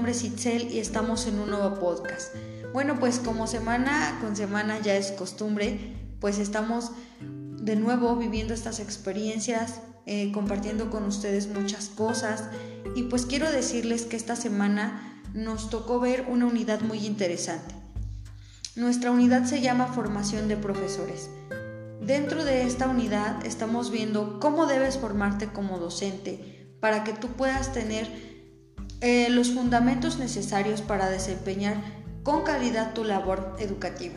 nombre es Itzel y estamos en un nuevo podcast. Bueno, pues como semana con semana ya es costumbre, pues estamos de nuevo viviendo estas experiencias, eh, compartiendo con ustedes muchas cosas y pues quiero decirles que esta semana nos tocó ver una unidad muy interesante. Nuestra unidad se llama Formación de Profesores. Dentro de esta unidad estamos viendo cómo debes formarte como docente para que tú puedas tener eh, los fundamentos necesarios para desempeñar con calidad tu labor educativa.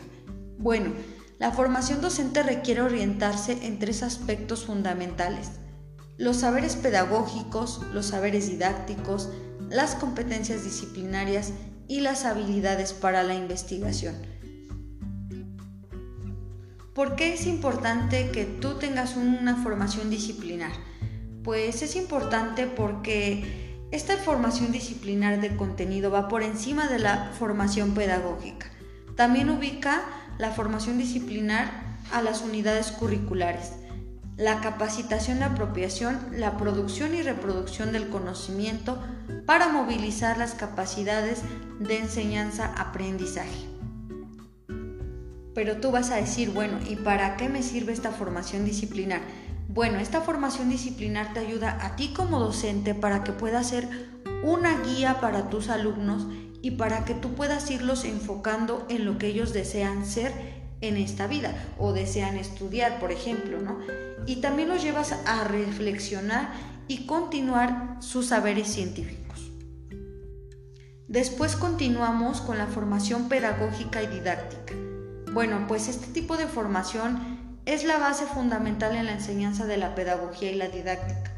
Bueno, la formación docente requiere orientarse en tres aspectos fundamentales. Los saberes pedagógicos, los saberes didácticos, las competencias disciplinarias y las habilidades para la investigación. ¿Por qué es importante que tú tengas una formación disciplinar? Pues es importante porque esta formación disciplinar de contenido va por encima de la formación pedagógica. También ubica la formación disciplinar a las unidades curriculares, la capacitación de apropiación, la producción y reproducción del conocimiento para movilizar las capacidades de enseñanza-aprendizaje. Pero tú vas a decir, bueno, ¿y para qué me sirve esta formación disciplinar? Bueno, esta formación disciplinar te ayuda a ti como docente para que puedas ser una guía para tus alumnos y para que tú puedas irlos enfocando en lo que ellos desean ser en esta vida o desean estudiar, por ejemplo, ¿no? Y también los llevas a reflexionar y continuar sus saberes científicos. Después continuamos con la formación pedagógica y didáctica. Bueno, pues este tipo de formación es la base fundamental en la enseñanza de la pedagogía y la didáctica.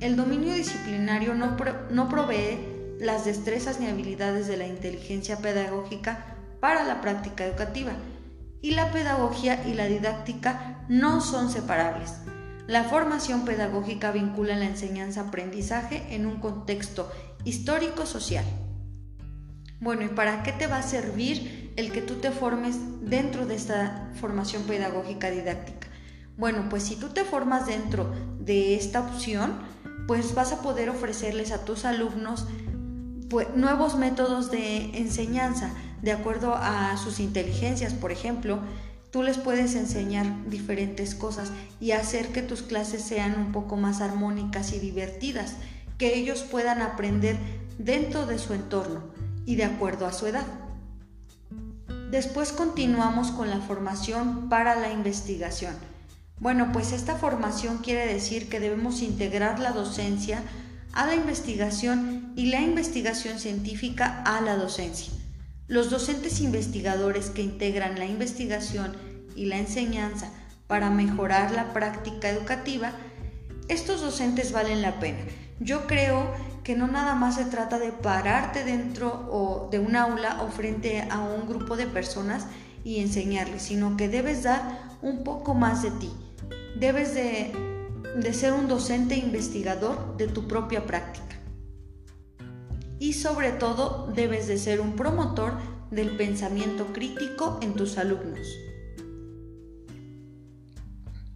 El dominio disciplinario no, no provee las destrezas ni habilidades de la inteligencia pedagógica para la práctica educativa y la pedagogía y la didáctica no son separables. La formación pedagógica vincula la enseñanza-aprendizaje en un contexto histórico-social. Bueno, ¿y para qué te va a servir el que tú te formes dentro de esta formación pedagógica didáctica? Bueno, pues si tú te formas dentro de esta opción, pues vas a poder ofrecerles a tus alumnos pues, nuevos métodos de enseñanza de acuerdo a sus inteligencias, por ejemplo, tú les puedes enseñar diferentes cosas y hacer que tus clases sean un poco más armónicas y divertidas, que ellos puedan aprender dentro de su entorno y de acuerdo a su edad. Después continuamos con la formación para la investigación. Bueno, pues esta formación quiere decir que debemos integrar la docencia a la investigación y la investigación científica a la docencia. Los docentes investigadores que integran la investigación y la enseñanza para mejorar la práctica educativa, estos docentes valen la pena. Yo creo que no nada más se trata de pararte dentro o de un aula o frente a un grupo de personas y enseñarles, sino que debes dar un poco más de ti. Debes de, de ser un docente investigador de tu propia práctica. Y sobre todo debes de ser un promotor del pensamiento crítico en tus alumnos.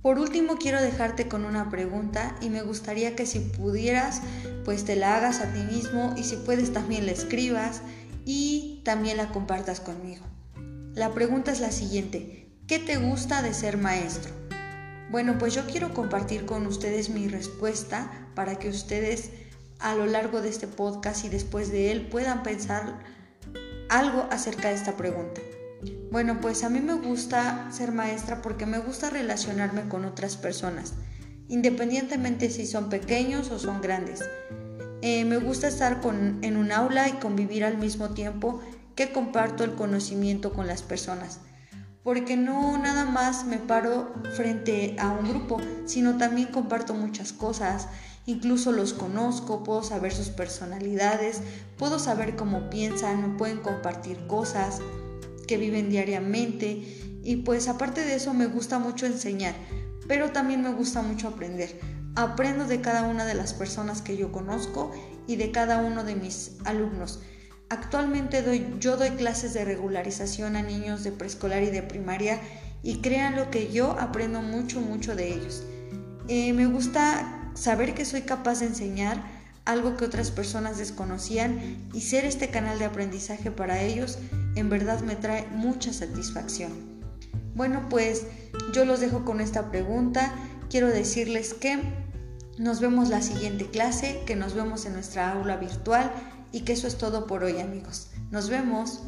Por último, quiero dejarte con una pregunta y me gustaría que si pudieras, pues te la hagas a ti mismo y si puedes también la escribas y también la compartas conmigo. La pregunta es la siguiente, ¿qué te gusta de ser maestro? Bueno, pues yo quiero compartir con ustedes mi respuesta para que ustedes a lo largo de este podcast y después de él puedan pensar algo acerca de esta pregunta. Bueno, pues a mí me gusta ser maestra porque me gusta relacionarme con otras personas, independientemente si son pequeños o son grandes. Eh, me gusta estar en un aula y convivir al mismo tiempo que comparto el conocimiento con las personas, porque no nada más me paro frente a un grupo, sino también comparto muchas cosas, incluso los conozco, puedo saber sus personalidades, puedo saber cómo piensan, me pueden compartir cosas que viven diariamente y pues aparte de eso me gusta mucho enseñar, pero también me gusta mucho aprender. Aprendo de cada una de las personas que yo conozco y de cada uno de mis alumnos. Actualmente doy, yo doy clases de regularización a niños de preescolar y de primaria y crean lo que yo aprendo mucho, mucho de ellos. Eh, me gusta saber que soy capaz de enseñar algo que otras personas desconocían y ser este canal de aprendizaje para ellos en verdad me trae mucha satisfacción. Bueno, pues yo los dejo con esta pregunta. Quiero decirles que nos vemos la siguiente clase, que nos vemos en nuestra aula virtual y que eso es todo por hoy amigos. Nos vemos.